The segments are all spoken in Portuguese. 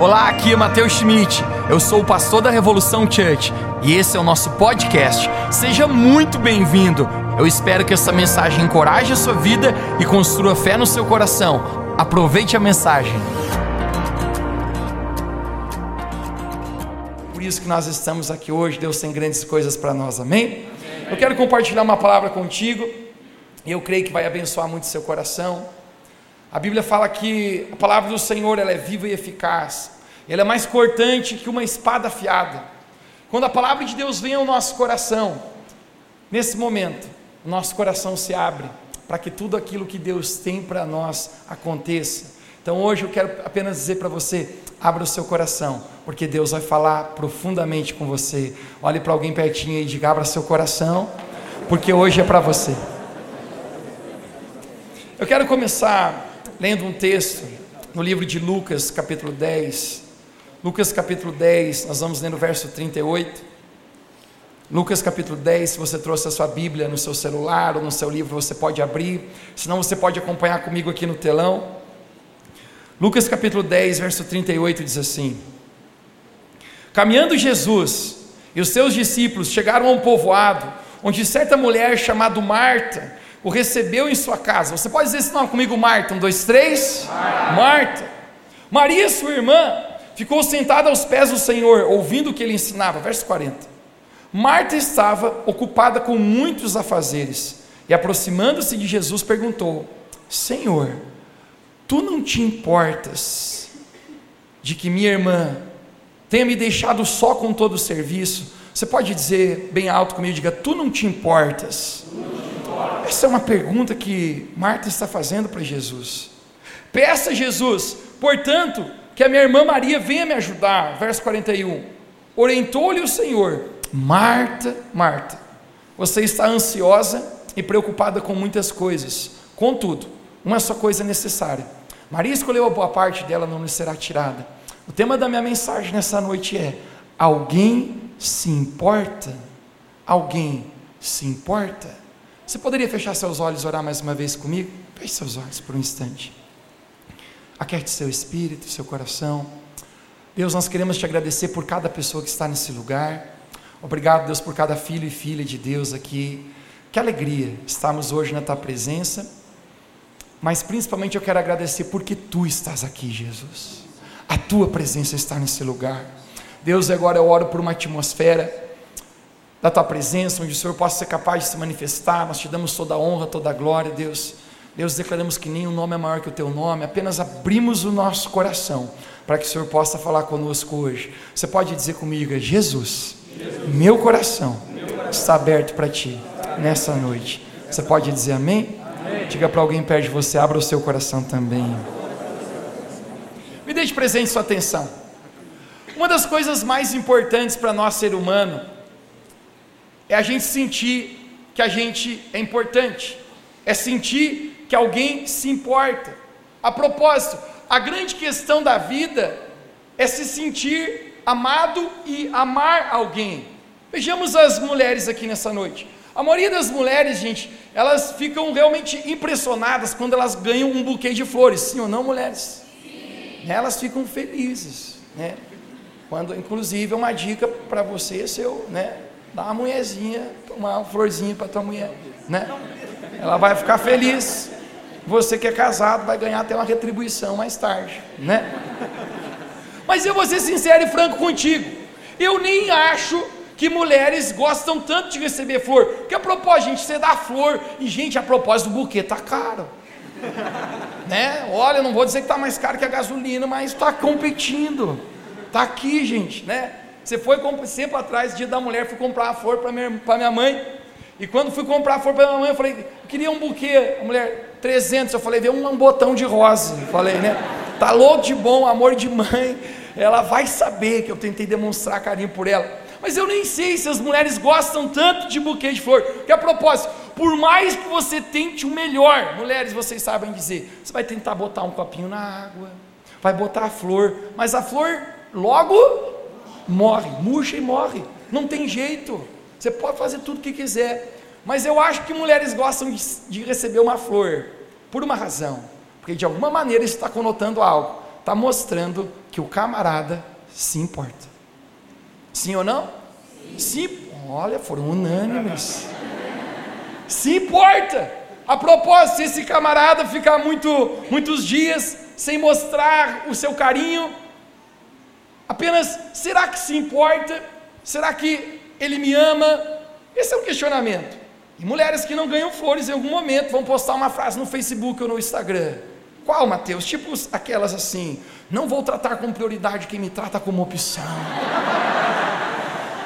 Olá, aqui é Matheus Schmidt. Eu sou o pastor da Revolução Church e esse é o nosso podcast. Seja muito bem-vindo. Eu espero que essa mensagem encoraje a sua vida e construa fé no seu coração. Aproveite a mensagem. Por isso que nós estamos aqui hoje. Deus tem grandes coisas para nós, amém? Eu quero compartilhar uma palavra contigo e eu creio que vai abençoar muito seu coração. A Bíblia fala que a palavra do Senhor ela é viva e eficaz. Ela é mais cortante que uma espada afiada. Quando a palavra de Deus vem ao nosso coração, nesse momento, o nosso coração se abre para que tudo aquilo que Deus tem para nós aconteça. Então hoje eu quero apenas dizer para você: abra o seu coração, porque Deus vai falar profundamente com você. Olhe para alguém pertinho e diga: abra seu coração, porque hoje é para você. Eu quero começar lendo um texto no livro de Lucas, capítulo 10. Lucas, capítulo 10, nós vamos ler no verso 38. Lucas capítulo 10, se você trouxe a sua Bíblia no seu celular ou no seu livro, você pode abrir, senão você pode acompanhar comigo aqui no telão. Lucas capítulo 10, verso 38 diz assim: Caminhando Jesus e os seus discípulos chegaram a um povoado, onde certa mulher chamada Marta o recebeu em sua casa. Você pode dizer esse nome comigo, Marta? Um, dois, três. Marta. Marta. Maria, sua irmã, ficou sentada aos pés do Senhor, ouvindo o que ele ensinava. Verso 40. Marta estava ocupada com muitos afazeres e, aproximando-se de Jesus, perguntou: Senhor, tu não te importas de que minha irmã tenha me deixado só com todo o serviço? Você pode dizer bem alto comigo, diga: Tu não te importas. Essa é uma pergunta que Marta está fazendo para Jesus. Peça a Jesus, portanto, que a minha irmã Maria venha me ajudar. Verso 41. Orientou-lhe o Senhor: Marta, Marta, você está ansiosa e preocupada com muitas coisas. Contudo, uma só coisa é necessária. Maria escolheu a boa parte dela, não lhe será tirada. O tema da minha mensagem nessa noite é: Alguém se importa? Alguém se importa? Você poderia fechar seus olhos e orar mais uma vez comigo? Feche seus olhos por um instante. Aquerte seu espírito, seu coração. Deus, nós queremos te agradecer por cada pessoa que está nesse lugar. Obrigado, Deus, por cada filho e filha de Deus aqui. Que alegria estarmos hoje na tua presença. Mas principalmente eu quero agradecer porque tu estás aqui, Jesus. A tua presença está nesse lugar. Deus, agora eu oro por uma atmosfera da tua presença, onde o Senhor possa ser capaz de se manifestar. Nós te damos toda a honra, toda a glória, Deus. Deus, declaramos que nenhum nome é maior que o teu nome, apenas abrimos o nosso coração para que o Senhor possa falar conosco hoje. Você pode dizer comigo, Jesus, Jesus. Meu, coração está aberto para ti nessa noite. Você pode dizer amém? amém. Diga para alguém perto de você, abra o seu coração também. Me deixe presente sua atenção. Uma das coisas mais importantes para nós, ser humano, é a gente sentir que a gente é importante, é sentir que alguém se importa. A propósito, a grande questão da vida é se sentir amado e amar alguém. Vejamos as mulheres aqui nessa noite. A maioria das mulheres, gente, elas ficam realmente impressionadas quando elas ganham um buquê de flores, sim ou não, mulheres? Sim. Elas ficam felizes, né? Quando, inclusive, é uma dica para você, seu, né? Dá uma mulherzinha, uma florzinha para tua mulher, né? Ela vai ficar feliz. Você que é casado vai ganhar até uma retribuição mais tarde, né? Mas eu vou ser sincero e franco contigo. Eu nem acho que mulheres gostam tanto de receber flor. Porque a propósito, gente, você dá flor e gente, a propósito, o buquê tá caro. né? Olha, não vou dizer que tá mais caro que a gasolina, mas está competindo. Tá aqui, gente, né? Você foi sempre atrás, dia da mulher, fui comprar a flor para minha, minha mãe. E quando fui comprar a flor para minha mãe, eu falei, eu queria um buquê. A mulher, 300. Eu falei, vê um, um botão de rosa. Eu falei, né? Tá louco de bom, amor de mãe. Ela vai saber que eu tentei demonstrar carinho por ela. Mas eu nem sei se as mulheres gostam tanto de buquê de flor. Que a propósito, por mais que você tente o melhor, mulheres, vocês sabem dizer, você vai tentar botar um copinho na água, vai botar a flor, mas a flor logo morre, murcha e morre. Não tem jeito. Você pode fazer tudo o que quiser. Mas eu acho que mulheres gostam de, de receber uma flor, por uma razão. Porque de alguma maneira isso está conotando algo. Está mostrando que o camarada se importa. Sim ou não? Sim. Olha, foram unânimes. Se importa. A propósito, se esse camarada ficar muito, muitos dias sem mostrar o seu carinho, apenas será que se importa? Será que ele me ama? Esse é um questionamento. E mulheres que não ganham flores em algum momento vão postar uma frase no Facebook ou no Instagram. Qual, Mateus? Tipo aquelas assim: não vou tratar com prioridade quem me trata como opção.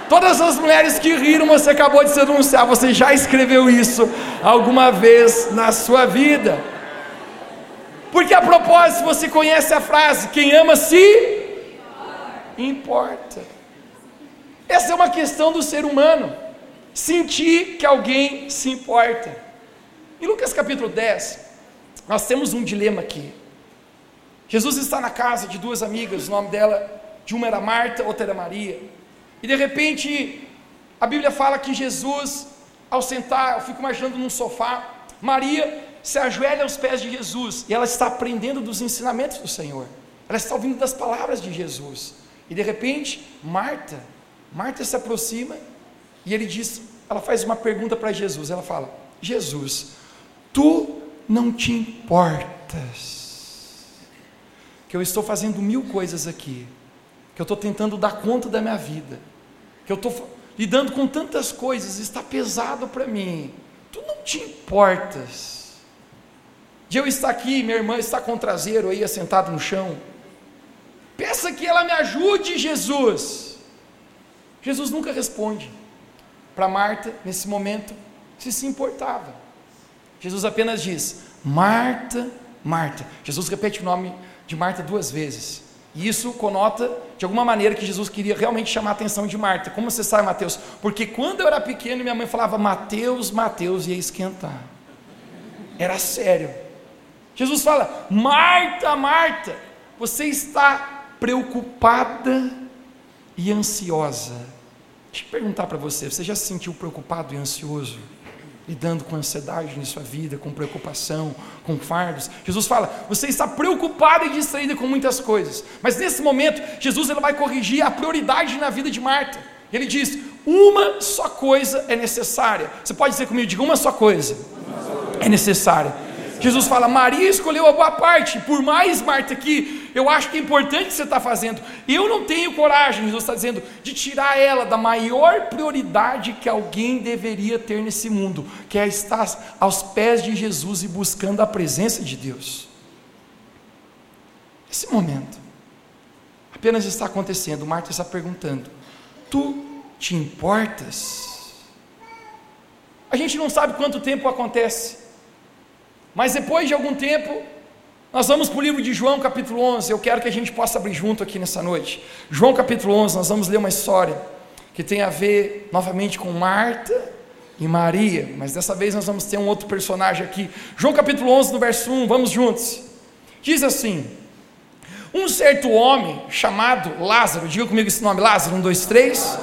Todas as mulheres que riram, você acabou de se anunciar, você já escreveu isso alguma vez na sua vida. Porque a propósito, você conhece a frase: quem ama se importa. Essa é uma questão do ser humano, sentir que alguém se importa. Em Lucas capítulo 10, nós temos um dilema aqui. Jesus está na casa de duas amigas, o nome dela, de uma era Marta, outra era Maria. E de repente, a Bíblia fala que Jesus, ao sentar, eu fico imaginando num sofá, Maria se ajoelha aos pés de Jesus e ela está aprendendo dos ensinamentos do Senhor. Ela está ouvindo das palavras de Jesus. E de repente, Marta, Marta se aproxima e ele diz, ela faz uma pergunta para Jesus. Ela fala: Jesus, tu não te importas que eu estou fazendo mil coisas aqui, que eu estou tentando dar conta da minha vida, que eu estou lidando com tantas coisas, está pesado para mim. Tu não te importas de eu estar aqui, minha irmã está com o traseiro aí assentado no chão. Peça que ela me ajude, Jesus. Jesus nunca responde para Marta nesse momento se se importava. Jesus apenas diz: Marta, Marta. Jesus repete o nome de Marta duas vezes. E isso conota, de alguma maneira, que Jesus queria realmente chamar a atenção de Marta. Como você sabe, Mateus? Porque quando eu era pequeno, minha mãe falava Mateus, Mateus, ia esquentar. Era sério. Jesus fala: Marta, Marta, você está preocupada e ansiosa. Deixa eu perguntar para você: você já se sentiu preocupado e ansioso? lidando com ansiedade em sua vida, com preocupação, com fardos. Jesus fala: você está preocupada e distraída com muitas coisas. Mas nesse momento, Jesus ele vai corrigir a prioridade na vida de Marta. Ele diz: uma só coisa é necessária. Você pode dizer comigo: diga uma só coisa. É necessária. Jesus fala: Maria escolheu a boa parte, por mais, Marta, que eu acho que é importante o que você está fazendo. Eu não tenho coragem, Jesus está dizendo, de tirar ela da maior prioridade que alguém deveria ter nesse mundo, que é estar aos pés de Jesus e buscando a presença de Deus. Esse momento apenas está acontecendo. Marta está perguntando: Tu te importas? A gente não sabe quanto tempo acontece. Mas depois de algum tempo, nós vamos para o livro de João, capítulo 11. Eu quero que a gente possa abrir junto aqui nessa noite. João, capítulo 11, nós vamos ler uma história que tem a ver novamente com Marta e Maria, mas dessa vez nós vamos ter um outro personagem aqui. João, capítulo 11, no verso 1, vamos juntos. Diz assim: Um certo homem chamado Lázaro, diga comigo esse nome, Lázaro, um, dois, três,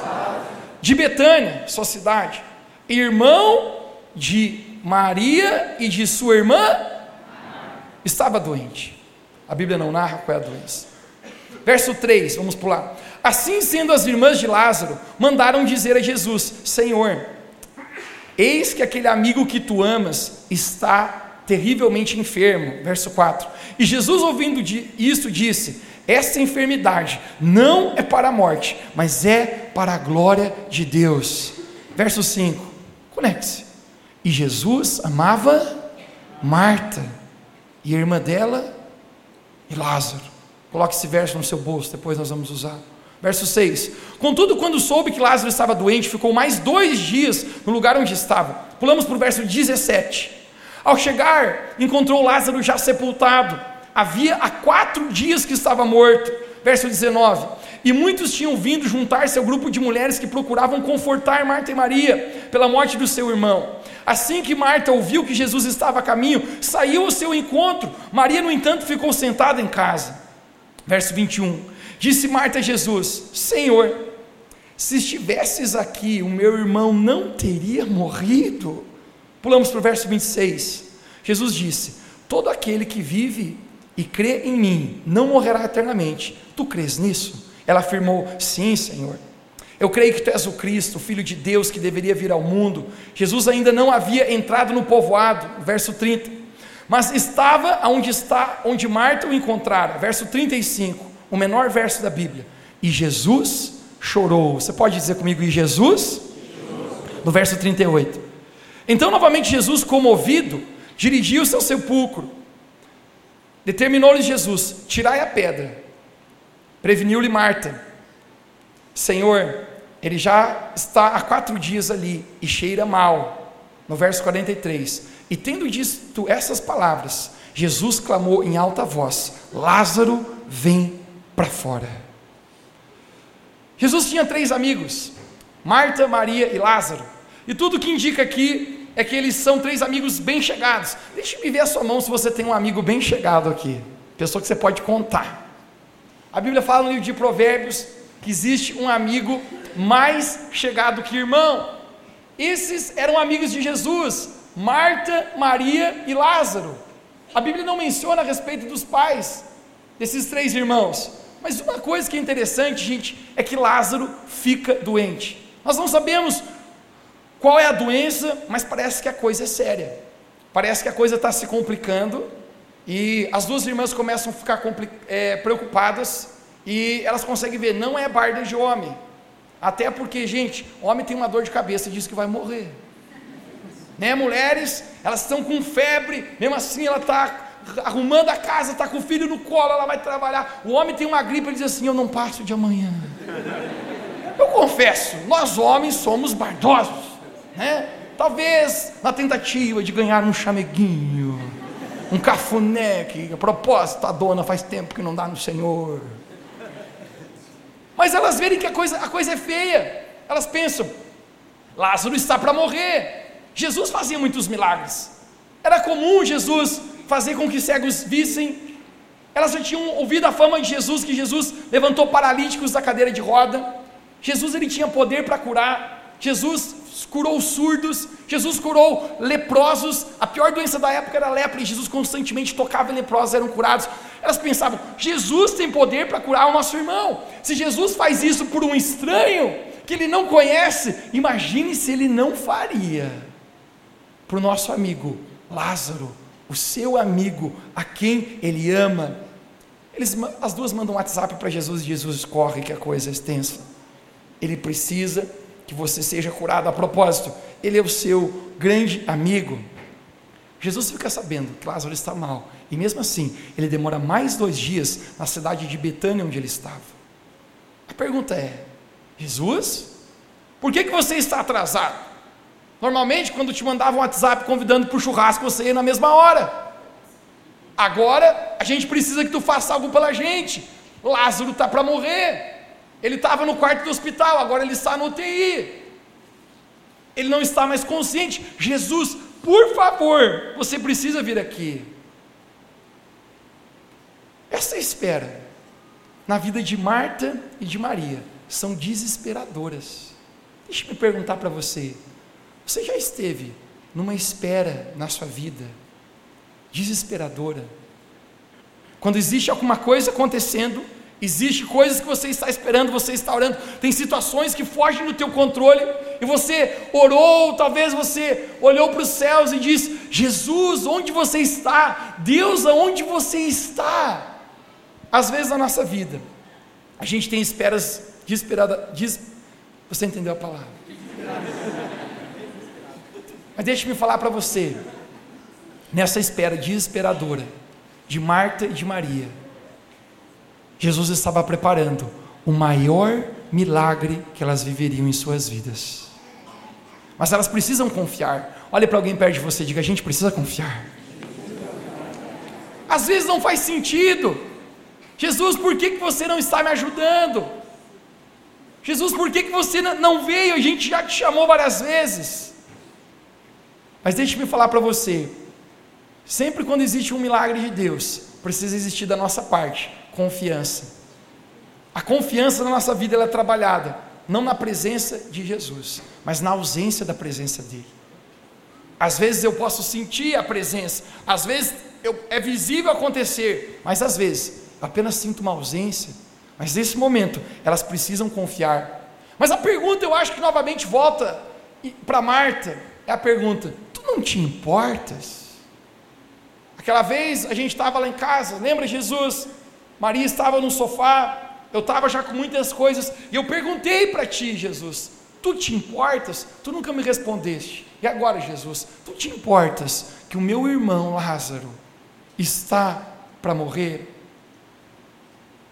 de Betânia, sua cidade, irmão de Maria e de sua irmã estava doente. A Bíblia não narra qual é a doença. Verso 3, vamos pular. Assim sendo as irmãs de Lázaro, mandaram dizer a Jesus: Senhor, eis que aquele amigo que tu amas está terrivelmente enfermo. Verso 4. E Jesus, ouvindo isso, disse: Esta enfermidade não é para a morte, mas é para a glória de Deus. Verso 5. Conecte-se. E Jesus amava Marta e a irmã dela e Lázaro. Coloque esse verso no seu bolso, depois nós vamos usar. Verso 6: Contudo, quando soube que Lázaro estava doente, ficou mais dois dias no lugar onde estava. Pulamos para o verso 17. Ao chegar, encontrou Lázaro já sepultado. Havia há quatro dias que estava morto. Verso 19: E muitos tinham vindo juntar-se ao grupo de mulheres que procuravam confortar Marta e Maria pela morte do seu irmão. Assim que Marta ouviu que Jesus estava a caminho, saiu ao seu encontro. Maria, no entanto, ficou sentada em casa. Verso 21. Disse Marta a Jesus: Senhor, se estivesses aqui, o meu irmão não teria morrido. Pulamos para o verso 26. Jesus disse: Todo aquele que vive e crê em mim, não morrerá eternamente. Tu crês nisso? Ela afirmou: Sim, Senhor. Eu creio que tu és o Cristo, o Filho de Deus que deveria vir ao mundo. Jesus ainda não havia entrado no povoado, verso 30, mas estava onde está, onde Marta o encontrara, verso 35, o menor verso da Bíblia. E Jesus chorou. Você pode dizer comigo, e Jesus? No verso 38. Então, novamente, Jesus, comovido, dirigiu-se ao sepulcro. Determinou-lhe Jesus: tirai a pedra. Preveniu-lhe Marta: Senhor, ele já está há quatro dias ali e cheira mal. No verso 43. E tendo dito essas palavras, Jesus clamou em alta voz: Lázaro, vem para fora. Jesus tinha três amigos: Marta, Maria e Lázaro. E tudo que indica aqui é que eles são três amigos bem chegados. Deixe me ver a sua mão se você tem um amigo bem chegado aqui, pessoa que você pode contar. A Bíblia fala no livro de Provérbios que existe um amigo mais chegado que irmão. Esses eram amigos de Jesus, Marta, Maria e Lázaro. A Bíblia não menciona a respeito dos pais desses três irmãos. Mas uma coisa que é interessante, gente, é que Lázaro fica doente. Nós não sabemos qual é a doença, mas parece que a coisa é séria. Parece que a coisa está se complicando e as duas irmãs começam a ficar é, preocupadas e elas conseguem ver, não é barda de homem. Até porque, gente, homem tem uma dor de cabeça e diz que vai morrer. Né, mulheres, elas estão com febre, mesmo assim ela está arrumando a casa, está com o filho no colo, ela vai trabalhar. O homem tem uma gripe, ele diz assim: Eu não passo de amanhã. Eu confesso, nós homens somos bardosos, né? Talvez na tentativa de ganhar um chameguinho, um cafuné, que a propósito, a dona faz tempo que não dá no Senhor. Mas elas verem que a coisa, a coisa é feia, elas pensam: Lázaro está para morrer. Jesus fazia muitos milagres. Era comum Jesus fazer com que cegos vissem. Elas já tinham ouvido a fama de Jesus, que Jesus levantou paralíticos da cadeira de roda. Jesus ele tinha poder para curar. Jesus curou surdos, Jesus curou leprosos, a pior doença da época era a lepra, e Jesus constantemente tocava em leprosos, eram curados. Elas pensavam: Jesus tem poder para curar o nosso irmão. Se Jesus faz isso por um estranho que ele não conhece, imagine se ele não faria para o nosso amigo Lázaro, o seu amigo, a quem ele ama. Eles, as duas mandam um WhatsApp para Jesus e Jesus corre que a coisa é extensa. Ele precisa que você seja curado. A propósito, ele é o seu grande amigo. Jesus fica sabendo que Lázaro está mal, e mesmo assim, ele demora mais dois dias na cidade de Betânia, onde ele estava. A pergunta é: Jesus, por que, que você está atrasado? Normalmente, quando te mandavam um WhatsApp convidando para o churrasco, você ia na mesma hora. Agora, a gente precisa que tu faça algo pela gente. Lázaro está para morrer. Ele estava no quarto do hospital, agora ele está no UTI. Ele não está mais consciente. Jesus, por favor, você precisa vir aqui. Essa espera na vida de Marta e de Maria são desesperadoras. Deixa eu perguntar para você: você já esteve numa espera na sua vida desesperadora? Quando existe alguma coisa acontecendo Existe coisas que você está esperando, você está orando, tem situações que fogem do teu controle, e você orou, talvez você olhou para os céus e disse: Jesus, onde você está? Deus, aonde você está? Às vezes na nossa vida, a gente tem esperas desesperadas. Você entendeu a palavra? Mas deixe-me falar para você, nessa espera desesperadora de Marta e de Maria, Jesus estava preparando o maior milagre que elas viveriam em suas vidas. Mas elas precisam confiar. Olhe para alguém perto de você e diga: a gente precisa confiar. Às vezes não faz sentido. Jesus, por que, que você não está me ajudando? Jesus, por que, que você não veio? A gente já te chamou várias vezes. Mas deixe-me falar para você: sempre quando existe um milagre de Deus, precisa existir da nossa parte confiança. A confiança na nossa vida ela é trabalhada não na presença de Jesus, mas na ausência da presença dele. Às vezes eu posso sentir a presença, às vezes eu, é visível acontecer, mas às vezes apenas sinto uma ausência. Mas nesse momento elas precisam confiar. Mas a pergunta eu acho que novamente volta para Marta é a pergunta: tu não te importas? Aquela vez a gente estava lá em casa, lembra Jesus? Maria estava no sofá, eu estava já com muitas coisas, e eu perguntei para ti, Jesus, tu te importas? Tu nunca me respondeste. E agora, Jesus, tu te importas que o meu irmão Lázaro está para morrer?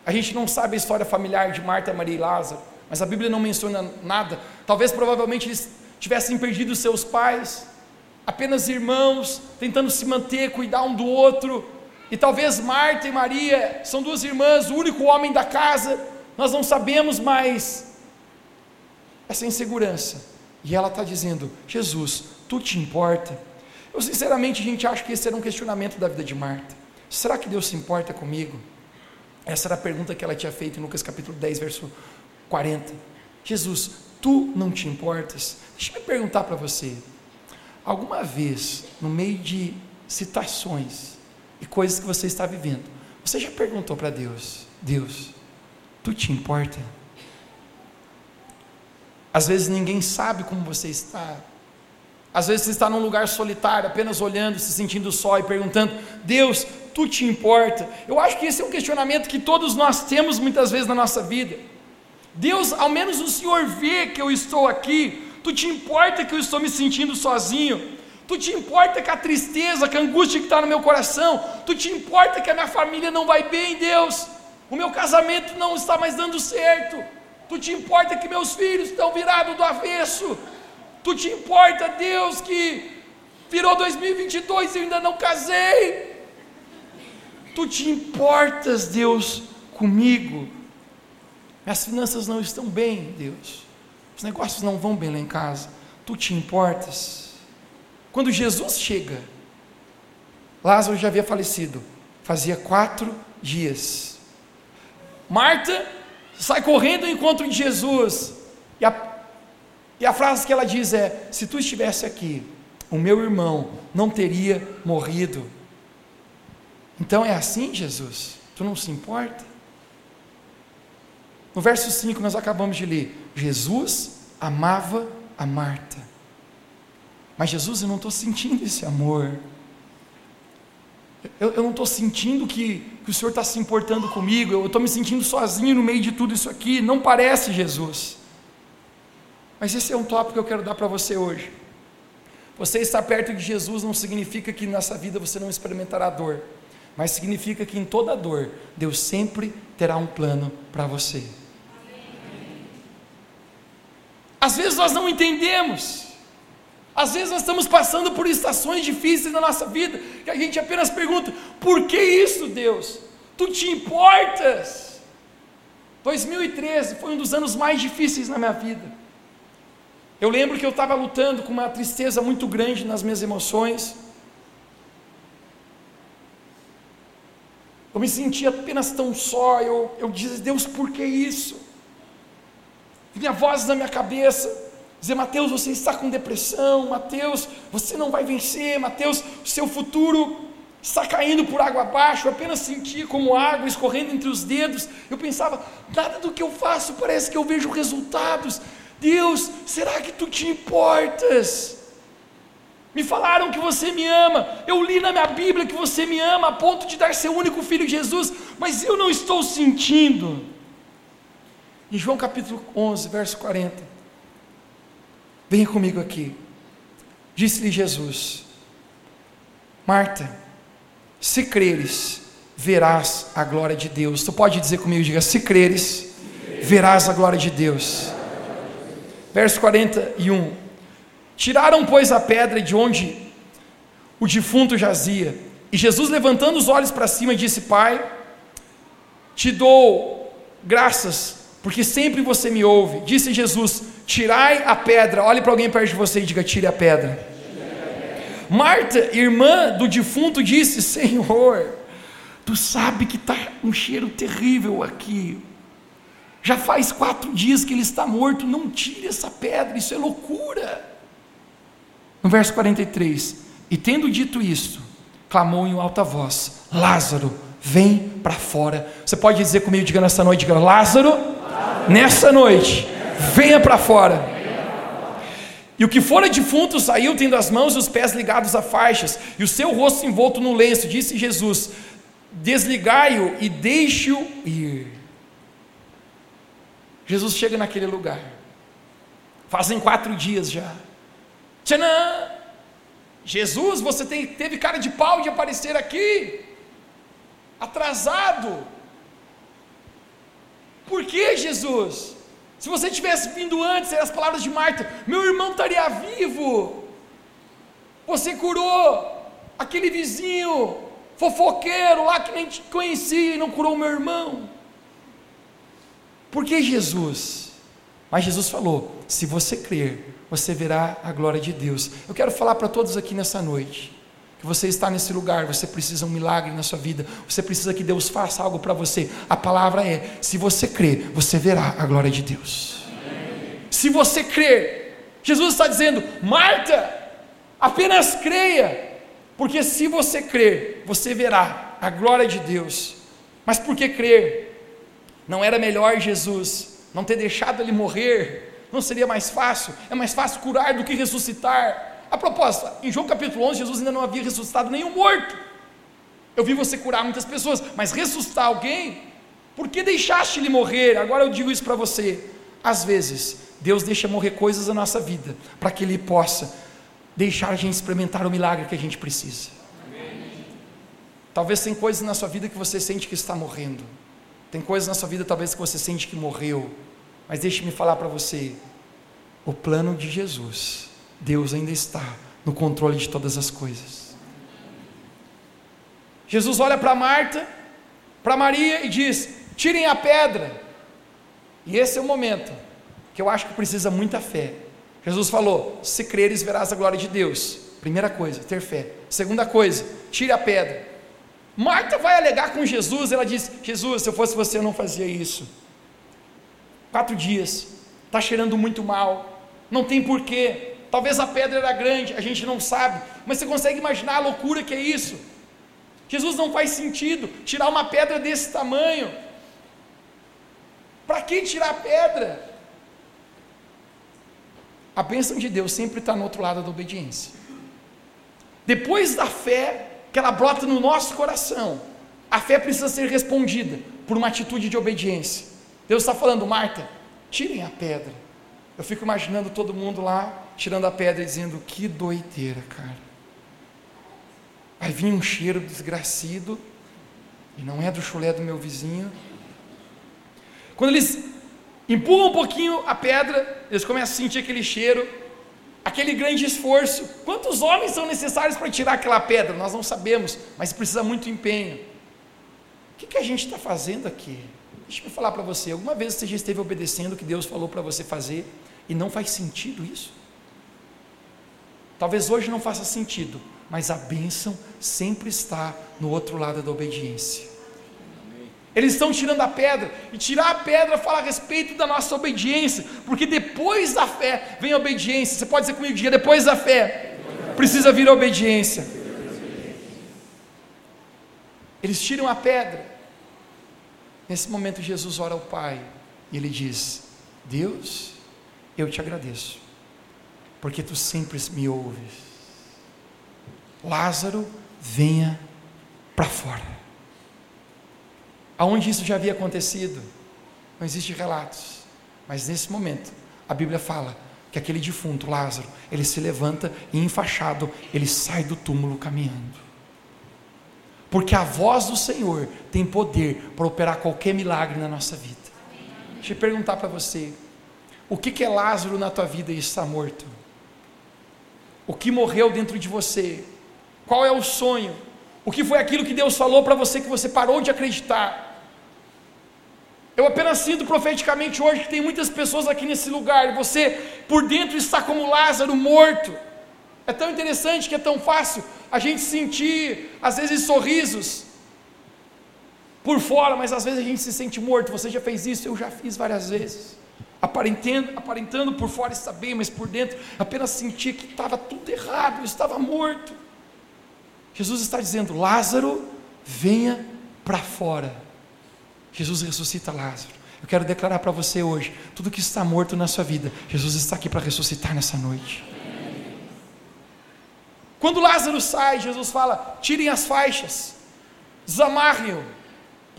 A gente não sabe a história familiar de Marta, Maria e Lázaro, mas a Bíblia não menciona nada. Talvez provavelmente eles tivessem perdido seus pais, apenas irmãos, tentando se manter, cuidar um do outro. E talvez Marta e Maria são duas irmãs, o único homem da casa, nós não sabemos mais essa insegurança. E ela está dizendo: Jesus, tu te importa? Eu sinceramente, gente acha que esse era um questionamento da vida de Marta. Será que Deus se importa comigo? Essa era a pergunta que ela tinha feito em Lucas capítulo 10, verso 40. Jesus, tu não te importas? Deixa eu perguntar para você. Alguma vez, no meio de citações e coisas que você está vivendo, você já perguntou para Deus: Deus, tu te importa? Às vezes ninguém sabe como você está. Às vezes você está num lugar solitário, apenas olhando, se sentindo só e perguntando: Deus, tu te importa? Eu acho que esse é um questionamento que todos nós temos muitas vezes na nossa vida. Deus, ao menos o Senhor vê que eu estou aqui, Tu te importa que eu estou me sentindo sozinho? Tu te importa que a tristeza, que a angústia que está no meu coração? Tu te importa que a minha família não vai bem, Deus? O meu casamento não está mais dando certo? Tu te importa que meus filhos estão virados do avesso? Tu te importa, Deus, que virou 2022 e eu ainda não casei? Tu te importas, Deus, comigo? Minhas finanças não estão bem, Deus. Os negócios não vão bem lá em casa. Tu te importas? Quando Jesus chega, Lázaro já havia falecido. Fazia quatro dias. Marta sai correndo ao encontro de Jesus. E a, e a frase que ela diz é: Se tu estivesse aqui, o meu irmão não teria morrido. Então é assim, Jesus? Tu não se importa? No verso 5 nós acabamos de ler: Jesus amava a Marta. Mas Jesus, eu não estou sentindo esse amor. Eu, eu não estou sentindo que, que o Senhor está se importando comigo. Eu estou me sentindo sozinho no meio de tudo isso aqui. Não parece Jesus. Mas esse é um tópico que eu quero dar para você hoje. Você estar perto de Jesus não significa que nessa vida você não experimentará dor, mas significa que em toda dor, Deus sempre terá um plano para você. Às vezes nós não entendemos. Às vezes nós estamos passando por estações difíceis na nossa vida, que a gente apenas pergunta: por que isso, Deus? Tu te importas? 2013 foi um dos anos mais difíceis na minha vida. Eu lembro que eu estava lutando com uma tristeza muito grande nas minhas emoções. Eu me sentia apenas tão só. Eu, eu dizia, Deus, por que isso? vinha vozes na minha cabeça, dizer, Mateus, você está com depressão, Mateus, você não vai vencer, Mateus, o seu futuro está caindo por água abaixo, eu apenas sentia como água escorrendo entre os dedos, eu pensava, nada do que eu faço parece que eu vejo resultados, Deus, será que tu te importas? Me falaram que você me ama, eu li na minha Bíblia que você me ama a ponto de dar seu único filho Jesus, mas eu não estou sentindo. Em João capítulo 11, verso 40. Venha comigo aqui. Disse-lhe Jesus: Marta, se creres, verás a glória de Deus. Tu pode dizer comigo, diga: se creres, verás a glória de Deus. Verso 41. Tiraram, pois, a pedra de onde o defunto jazia. E Jesus, levantando os olhos para cima, disse: Pai, te dou graças porque sempre você me ouve. Disse Jesus: Tirai a pedra. Olhe para alguém perto de você e diga: Tire a pedra. Marta, irmã do defunto, disse: Senhor, tu sabe que está um cheiro terrível aqui. Já faz quatro dias que ele está morto. Não tire essa pedra, isso é loucura. No verso 43: E tendo dito isto, clamou em alta voz: Lázaro, vem para fora. Você pode dizer comigo, diga nessa noite, diga, Lázaro, Lázaro nessa noite, venha para fora. E o que fora defunto saiu tendo as mãos e os pés ligados a faixas, e o seu rosto envolto no lenço, disse Jesus: Desligai-o e deixe-o ir. Jesus chega naquele lugar, fazem quatro dias já. Tchanã! Jesus, você tem, teve cara de pau de aparecer aqui, atrasado. Por que Jesus? Se você tivesse vindo antes, as palavras de Marta, meu irmão estaria vivo. Você curou aquele vizinho fofoqueiro lá que nem te conhecia e não curou meu irmão. Por que Jesus? Mas Jesus falou: se você crer, você verá a glória de Deus. Eu quero falar para todos aqui nessa noite que você está nesse lugar, você precisa um milagre na sua vida, você precisa que Deus faça algo para você. A palavra é: se você crer, você verá a glória de Deus. Amém. Se você crer, Jesus está dizendo: Marta, apenas creia, porque se você crer, você verá a glória de Deus. Mas por que crer? Não era melhor Jesus não ter deixado ele morrer? Não seria mais fácil? É mais fácil curar do que ressuscitar. A proposta, em João capítulo 11, Jesus ainda não havia ressuscitado nenhum morto. Eu vi você curar muitas pessoas, mas ressuscitar alguém, por que deixaste ele morrer? Agora eu digo isso para você. Às vezes, Deus deixa morrer coisas na nossa vida, para que Ele possa deixar a gente experimentar o milagre que a gente precisa. Amém. Talvez tem coisas na sua vida que você sente que está morrendo. Tem coisas na sua vida talvez que você sente que morreu. Mas deixe-me falar para você, o plano de Jesus Deus ainda está no controle de todas as coisas. Jesus olha para Marta, para Maria e diz: tirem a pedra. E esse é o momento que eu acho que precisa muita fé. Jesus falou: se creres, verás a glória de Deus. Primeira coisa, ter fé. Segunda coisa, tire a pedra. Marta vai alegar com Jesus, ela diz: Jesus, se eu fosse você, eu não fazia isso. Quatro dias, está cheirando muito mal, não tem porquê. Talvez a pedra era grande, a gente não sabe, mas você consegue imaginar a loucura que é isso? Jesus não faz sentido tirar uma pedra desse tamanho. Para que tirar a pedra? A bênção de Deus sempre está no outro lado da obediência. Depois da fé que ela brota no nosso coração, a fé precisa ser respondida por uma atitude de obediência. Deus está falando, Marta, tirem a pedra. Eu fico imaginando todo mundo lá tirando a pedra e dizendo: Que doideira, cara. Vai vir um cheiro desgracido, e não é do chulé do meu vizinho. Quando eles empurram um pouquinho a pedra, eles começam a sentir aquele cheiro, aquele grande esforço. Quantos homens são necessários para tirar aquela pedra? Nós não sabemos, mas precisa muito empenho. O que, que a gente está fazendo aqui? Deixa eu falar para você. Alguma vez você já esteve obedecendo o que Deus falou para você fazer e não faz sentido isso? Talvez hoje não faça sentido, mas a bênção sempre está no outro lado da obediência. Eles estão tirando a pedra, e tirar a pedra fala a respeito da nossa obediência, porque depois da fé vem a obediência. Você pode dizer comigo, diga, depois da fé precisa vir a obediência. Eles tiram a pedra. Nesse momento, Jesus ora ao Pai e ele diz: Deus, eu te agradeço porque tu sempre me ouves. Lázaro, venha para fora. Aonde isso já havia acontecido? Não existe relatos. Mas nesse momento, a Bíblia fala que aquele defunto, Lázaro, ele se levanta e enfaixado, ele sai do túmulo caminhando. Porque a voz do Senhor tem poder para operar qualquer milagre na nossa vida. Deixa eu perguntar para você: o que, que é Lázaro na tua vida e está morto? O que morreu dentro de você, qual é o sonho, o que foi aquilo que Deus falou para você que você parou de acreditar. Eu apenas sinto profeticamente hoje que tem muitas pessoas aqui nesse lugar, você por dentro está como Lázaro morto. É tão interessante que é tão fácil a gente sentir, às vezes, sorrisos por fora, mas às vezes a gente se sente morto. Você já fez isso, eu já fiz várias vezes aparentando, aparentando por fora estar bem, mas por dentro apenas sentia que estava tudo errado, estava morto. Jesus está dizendo: Lázaro, venha para fora. Jesus ressuscita Lázaro. Eu quero declarar para você hoje: tudo que está morto na sua vida, Jesus está aqui para ressuscitar nessa noite. Quando Lázaro sai, Jesus fala: tirem as faixas, desamarrem-o.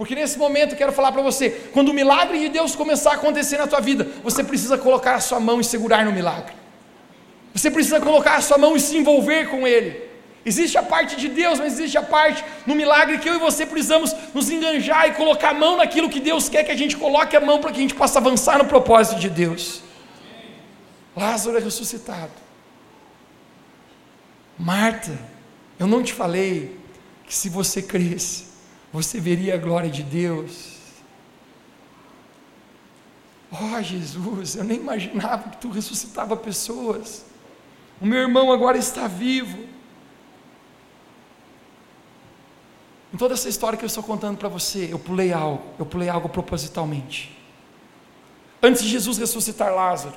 Porque nesse momento eu quero falar para você: quando o milagre de Deus começar a acontecer na tua vida, você precisa colocar a sua mão e segurar no milagre. Você precisa colocar a sua mão e se envolver com ele. Existe a parte de Deus, mas existe a parte no milagre que eu e você precisamos nos enganjar e colocar a mão naquilo que Deus quer que a gente coloque a mão para que a gente possa avançar no propósito de Deus. Lázaro é ressuscitado. Marta, eu não te falei que se você cresce, você veria a glória de Deus. Oh Jesus, eu nem imaginava que tu ressuscitava pessoas. O meu irmão agora está vivo. Em toda essa história que eu estou contando para você, eu pulei algo, eu pulei algo propositalmente. Antes de Jesus ressuscitar Lázaro,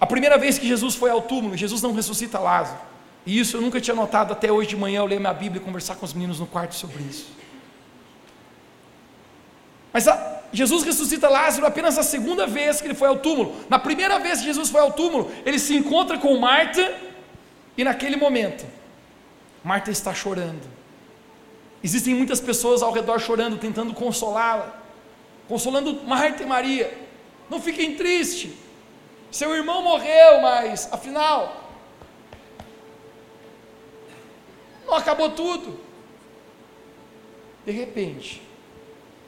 a primeira vez que Jesus foi ao túmulo, Jesus não ressuscita Lázaro. E isso eu nunca tinha notado até hoje de manhã, eu ler minha Bíblia e conversar com os meninos no quarto sobre isso. Mas a, Jesus ressuscita Lázaro apenas a segunda vez que ele foi ao túmulo. Na primeira vez que Jesus foi ao túmulo, ele se encontra com Marta, e naquele momento, Marta está chorando. Existem muitas pessoas ao redor chorando, tentando consolá-la, consolando Marta e Maria. Não fiquem tristes. Seu irmão morreu, mas afinal, não acabou tudo. De repente,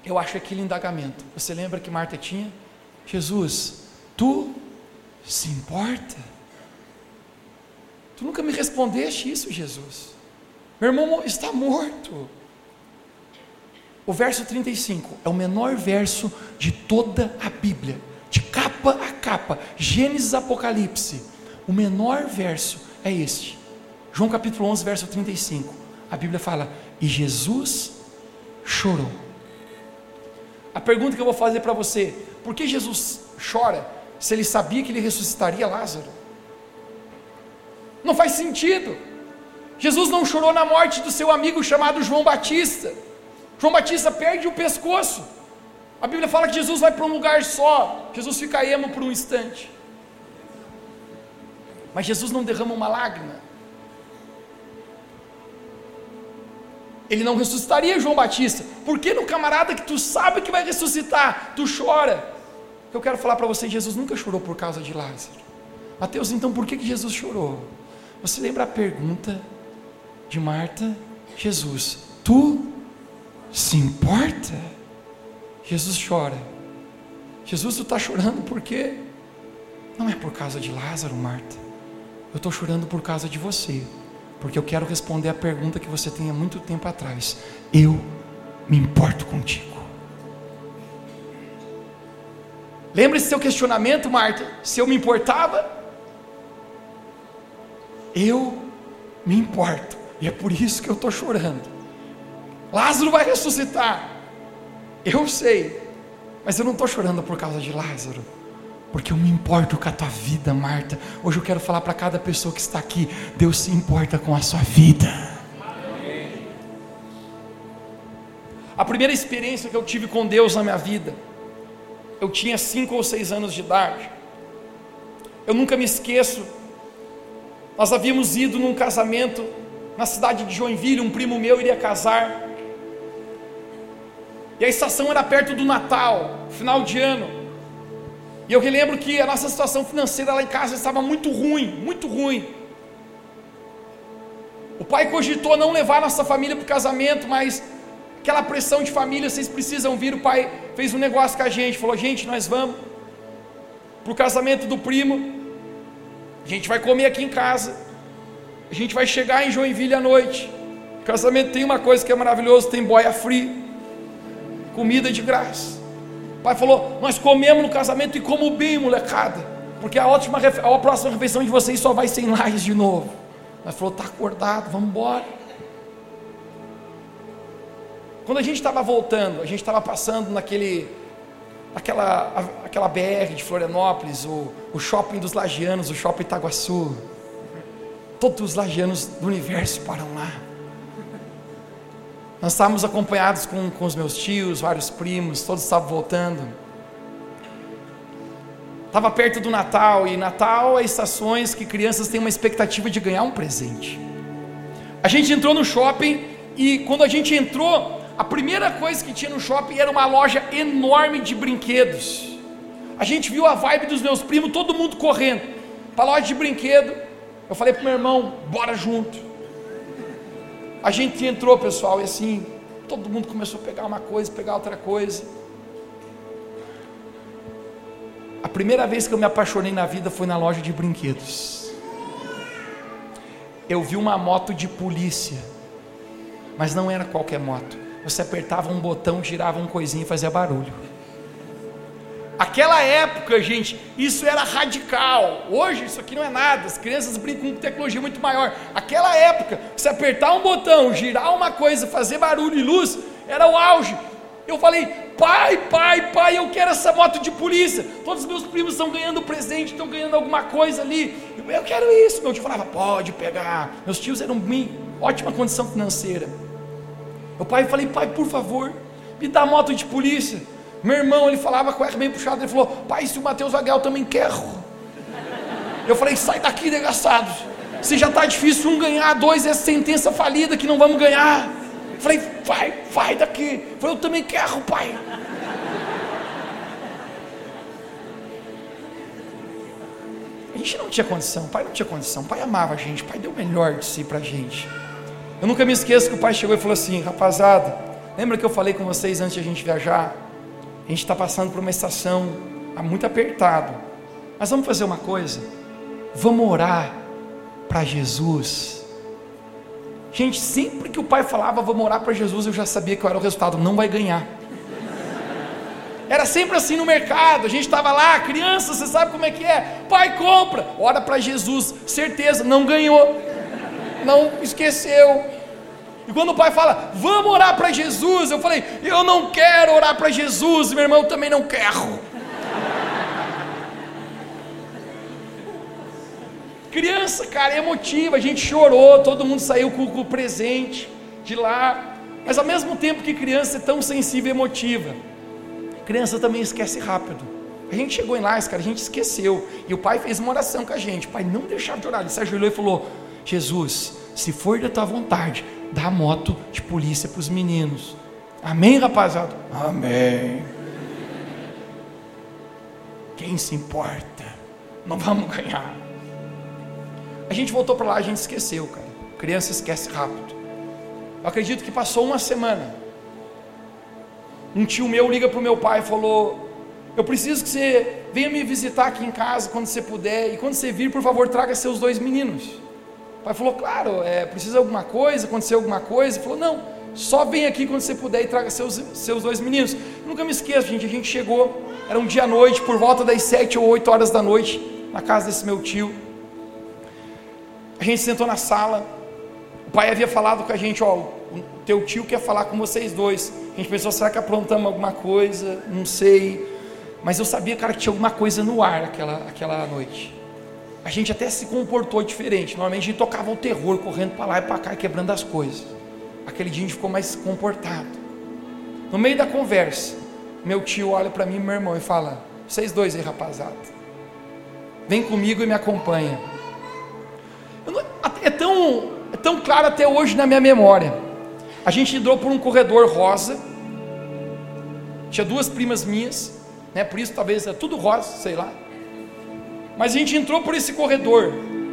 eu acho aquele indagamento. Você lembra que Marta tinha? Jesus, tu se importa? Tu nunca me respondeste isso, Jesus. Meu irmão está morto. O verso 35 é o menor verso de toda a Bíblia, de capa a capa, Gênesis Apocalipse. O menor verso é este. João capítulo 11, verso 35. A Bíblia fala: "E Jesus chorou". A pergunta que eu vou fazer para você: por que Jesus chora se ele sabia que ele ressuscitaria Lázaro? Não faz sentido. Jesus não chorou na morte do seu amigo chamado João Batista. João Batista perde o pescoço. A Bíblia fala que Jesus vai para um lugar só. Jesus fica emo por um instante. Mas Jesus não derrama uma lágrima. Ele não ressuscitaria João Batista. Por que no camarada que tu sabe que vai ressuscitar, tu chora? Eu quero falar para você, Jesus nunca chorou por causa de Lázaro. Mateus, então por que, que Jesus chorou? Você lembra a pergunta de Marta? Jesus, tu se importa? Jesus chora. Jesus, tu está chorando por quê? Não é por causa de Lázaro, Marta. Eu estou chorando por causa de você. Porque eu quero responder a pergunta que você tem há muito tempo atrás. Eu me importo contigo. Lembre-se do seu questionamento, Marta. Se eu me importava, eu me importo. E é por isso que eu estou chorando. Lázaro vai ressuscitar. Eu sei, mas eu não estou chorando por causa de Lázaro, porque eu me importo com a tua vida, Marta. Hoje eu quero falar para cada pessoa que está aqui: Deus se importa com a sua vida. A primeira experiência que eu tive com Deus na minha vida, eu tinha cinco ou seis anos de idade. Eu nunca me esqueço. Nós havíamos ido num casamento na cidade de Joinville, um primo meu iria casar. E a estação era perto do Natal, final de ano. E eu relembro que a nossa situação financeira lá em casa estava muito ruim, muito ruim. O pai cogitou não levar nossa família para o casamento, mas aquela pressão de família, vocês precisam vir. O pai fez um negócio com a gente, falou: gente, nós vamos para o casamento do primo. A gente vai comer aqui em casa. A gente vai chegar em Joinville à noite. O casamento tem uma coisa que é maravilhoso, tem boia free comida de graça. O pai falou: Nós comemos no casamento e como bem, molecada, porque a, a próxima refeição de vocês só vai ser em lajes de novo. Mas falou: Está acordado, vamos embora. Quando a gente estava voltando, a gente estava passando naquele, aquela, aquela BR de Florianópolis, o, o shopping dos lagianos, o shopping Itaguaçu. Todos os lagianos do universo param lá. Nós estávamos acompanhados com, com os meus tios, vários primos, todos estavam voltando. Estava perto do Natal, e Natal é estações que crianças têm uma expectativa de ganhar um presente. A gente entrou no shopping e quando a gente entrou, a primeira coisa que tinha no shopping era uma loja enorme de brinquedos. A gente viu a vibe dos meus primos, todo mundo correndo para a loja de brinquedo. Eu falei para meu irmão, bora junto. A gente entrou, pessoal, e assim, todo mundo começou a pegar uma coisa, pegar outra coisa. A primeira vez que eu me apaixonei na vida foi na loja de brinquedos. Eu vi uma moto de polícia, mas não era qualquer moto. Você apertava um botão, girava um coisinho e fazia barulho. Aquela época, gente, isso era radical. Hoje isso aqui não é nada. As crianças brincam com tecnologia muito maior. Aquela época, se apertar um botão, girar uma coisa, fazer barulho e luz, era o auge. Eu falei, pai, pai, pai, eu quero essa moto de polícia. Todos os meus primos estão ganhando presente, estão ganhando alguma coisa ali. Eu quero isso. Meu tio falava, pode pegar. Meus tios eram em ótima condição financeira. Meu pai, eu falei, pai, por favor, me dá moto de polícia. Meu irmão, ele falava com o R bem puxado, ele falou, pai, se o Mateus eu também quero. Eu falei, sai daqui, desgraçado. Se já está difícil um ganhar, dois é sentença falida que não vamos ganhar. Eu falei, vai, vai daqui. Eu falei, eu também quero, pai. A gente não tinha condição, pai não tinha condição, pai amava a gente, pai deu o melhor de si para a gente. Eu nunca me esqueço que o pai chegou e falou assim, rapazada, lembra que eu falei com vocês antes de a gente viajar? A gente está passando por uma estação muito apertado. Mas vamos fazer uma coisa. Vamos orar para Jesus. Gente, sempre que o pai falava vamos orar para Jesus, eu já sabia que era o resultado. Não vai ganhar. Era sempre assim no mercado. A gente estava lá, criança, você sabe como é que é? Pai compra, ora para Jesus. Certeza, não ganhou. Não esqueceu. E quando o pai fala, vamos orar para Jesus, eu falei, eu não quero orar para Jesus, meu irmão, também não quero. Criança, cara, é emotiva, a gente chorou, todo mundo saiu com, com o presente de lá, mas ao mesmo tempo que criança é tão sensível e emotiva, criança também esquece rápido. A gente chegou em lá, cara, a gente esqueceu, e o pai fez uma oração com a gente, pai, não deixar de orar, ele se ajoelhou e falou: Jesus, se for da tua vontade, dá moto de polícia para os meninos. Amém, rapaziada? Amém. Quem se importa? Não vamos ganhar. A gente voltou para lá, a gente esqueceu, cara. Criança esquece rápido. Eu acredito que passou uma semana. Um tio meu liga para o meu pai e falou: Eu preciso que você venha me visitar aqui em casa quando você puder. E quando você vir, por favor, traga seus dois meninos. O pai falou, claro, é, precisa alguma coisa, aconteceu alguma coisa? Ele falou, não, só vem aqui quando você puder e traga seus, seus dois meninos. Eu nunca me esqueço, gente, a gente chegou, era um dia à noite, por volta das sete ou oito horas da noite, na casa desse meu tio. A gente sentou na sala, o pai havia falado com a gente, ó, o teu tio quer falar com vocês dois. A gente pensou, será que aprontamos alguma coisa? Não sei. Mas eu sabia, cara, que tinha alguma coisa no ar aquela, aquela noite a gente até se comportou diferente. Normalmente a gente tocava o terror, correndo para lá e para cá, quebrando as coisas. Aquele dia a gente ficou mais comportado. No meio da conversa, meu tio olha para mim e meu irmão e fala: Vocês dois aí, rapazada, vem comigo e me acompanha. Não, é, tão, é tão claro até hoje na minha memória. A gente entrou por um corredor rosa. Tinha duas primas minhas, né? Por isso talvez é tudo rosa, sei lá. Mas a gente entrou por esse corredor,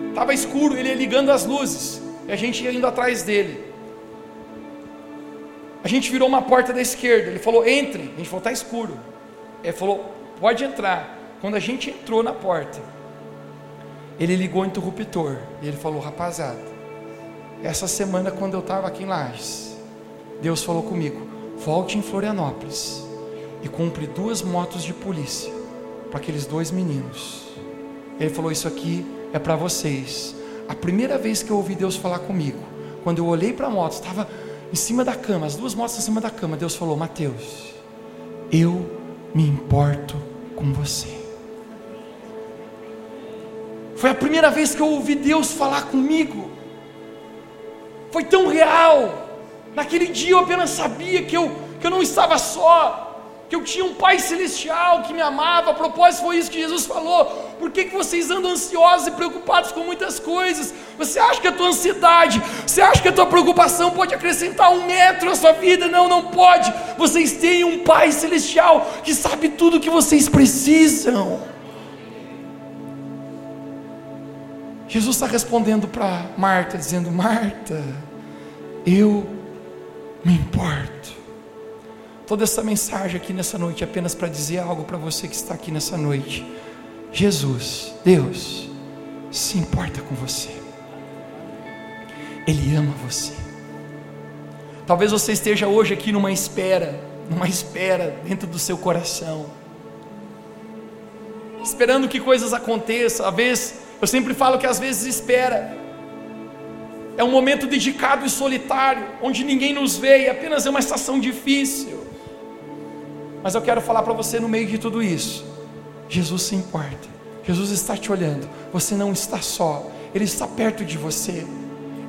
estava escuro, ele ligando as luzes, e a gente ia indo atrás dele. A gente virou uma porta da esquerda, ele falou: entre. A gente falou: está escuro. Ele falou: pode entrar. Quando a gente entrou na porta, ele ligou o interruptor e ele falou: rapaziada, essa semana quando eu estava aqui em Lages, Deus falou comigo: volte em Florianópolis e compre duas motos de polícia para aqueles dois meninos. Ele falou: Isso aqui é para vocês. A primeira vez que eu ouvi Deus falar comigo, quando eu olhei para a moto, estava em cima da cama, as duas motos em cima da cama. Deus falou: Mateus, eu me importo com você. Foi a primeira vez que eu ouvi Deus falar comigo. Foi tão real. Naquele dia eu apenas sabia que eu, que eu não estava só, que eu tinha um Pai Celestial que me amava, a propósito foi isso que Jesus falou. Por que, que vocês andam ansiosos e preocupados com muitas coisas? Você acha que a tua ansiedade, você acha que a tua preocupação pode acrescentar um metro à sua vida? Não, não pode. Vocês têm um Pai Celestial que sabe tudo o que vocês precisam. Jesus está respondendo para Marta, dizendo: Marta, eu me importo. Toda essa mensagem aqui nessa noite é apenas para dizer algo para você que está aqui nessa noite. Jesus, Deus, se importa com você. Ele ama você. Talvez você esteja hoje aqui numa espera, numa espera dentro do seu coração, esperando que coisas aconteçam. Às vezes, eu sempre falo que às vezes espera é um momento dedicado e solitário, onde ninguém nos vê e apenas é uma estação difícil. Mas eu quero falar para você no meio de tudo isso: Jesus se importa, Jesus está te olhando, você não está só, Ele está perto de você,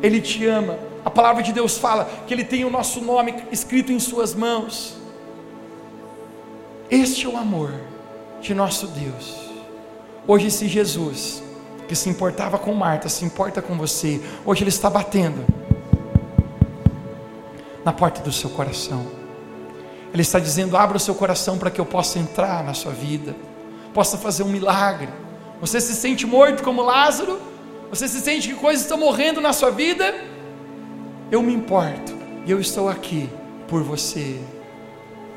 Ele te ama. A palavra de Deus fala que Ele tem o nosso nome escrito em Suas mãos. Este é o amor de nosso Deus. Hoje, se Jesus, que se importava com Marta, se importa com você, hoje Ele está batendo na porta do seu coração. Ele está dizendo: abra o seu coração para que eu possa entrar na sua vida, possa fazer um milagre. Você se sente morto como Lázaro? Você se sente que coisas estão morrendo na sua vida? Eu me importo e eu estou aqui por você.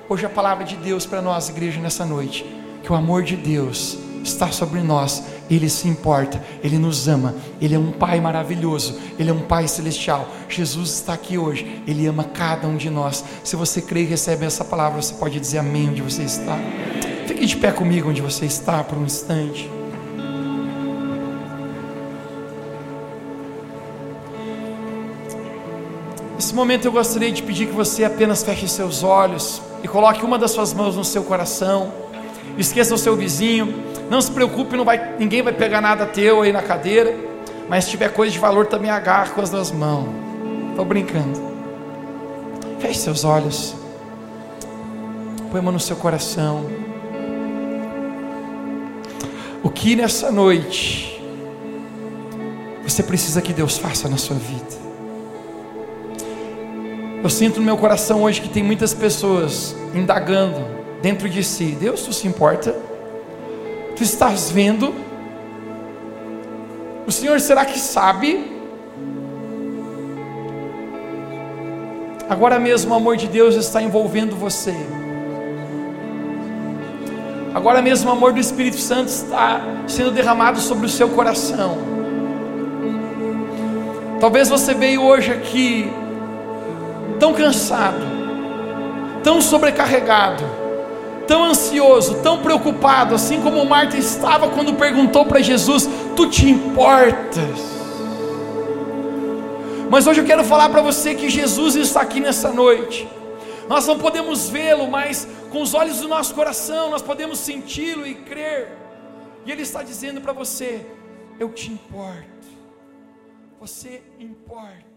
Hoje a palavra de Deus para nós, igreja, nessa noite, que o amor de Deus está sobre nós, Ele se importa, Ele nos ama, Ele é um Pai maravilhoso, Ele é um Pai celestial. Jesus está aqui hoje, Ele ama cada um de nós. Se você crê e recebe essa palavra, você pode dizer amém onde você está. Fique de pé comigo onde você está por um instante. Nesse momento eu gostaria de pedir que você apenas feche seus olhos e coloque uma das suas mãos no seu coração. Esqueça o seu vizinho. Não se preocupe, não vai, ninguém vai pegar nada teu aí na cadeira. Mas se tiver coisa de valor, também agarra com as duas mãos. Estou brincando. Feche seus olhos. Põe a mão no seu coração. O que nessa noite você precisa que Deus faça na sua vida? Eu sinto no meu coração hoje que tem muitas pessoas indagando dentro de si: Deus, tu se importa? Tu estás vendo? O Senhor será que sabe? Agora mesmo o amor de Deus está envolvendo você. Agora mesmo o amor do Espírito Santo está sendo derramado sobre o seu coração. Talvez você veio hoje aqui tão cansado, tão sobrecarregado, tão ansioso, tão preocupado, assim como Marta estava quando perguntou para Jesus: Tu te importas? Mas hoje eu quero falar para você que Jesus está aqui nessa noite. Nós não podemos vê-lo, mas com os olhos do nosso coração nós podemos senti-lo e crer. E Ele está dizendo para você: Eu te importo. Você importa.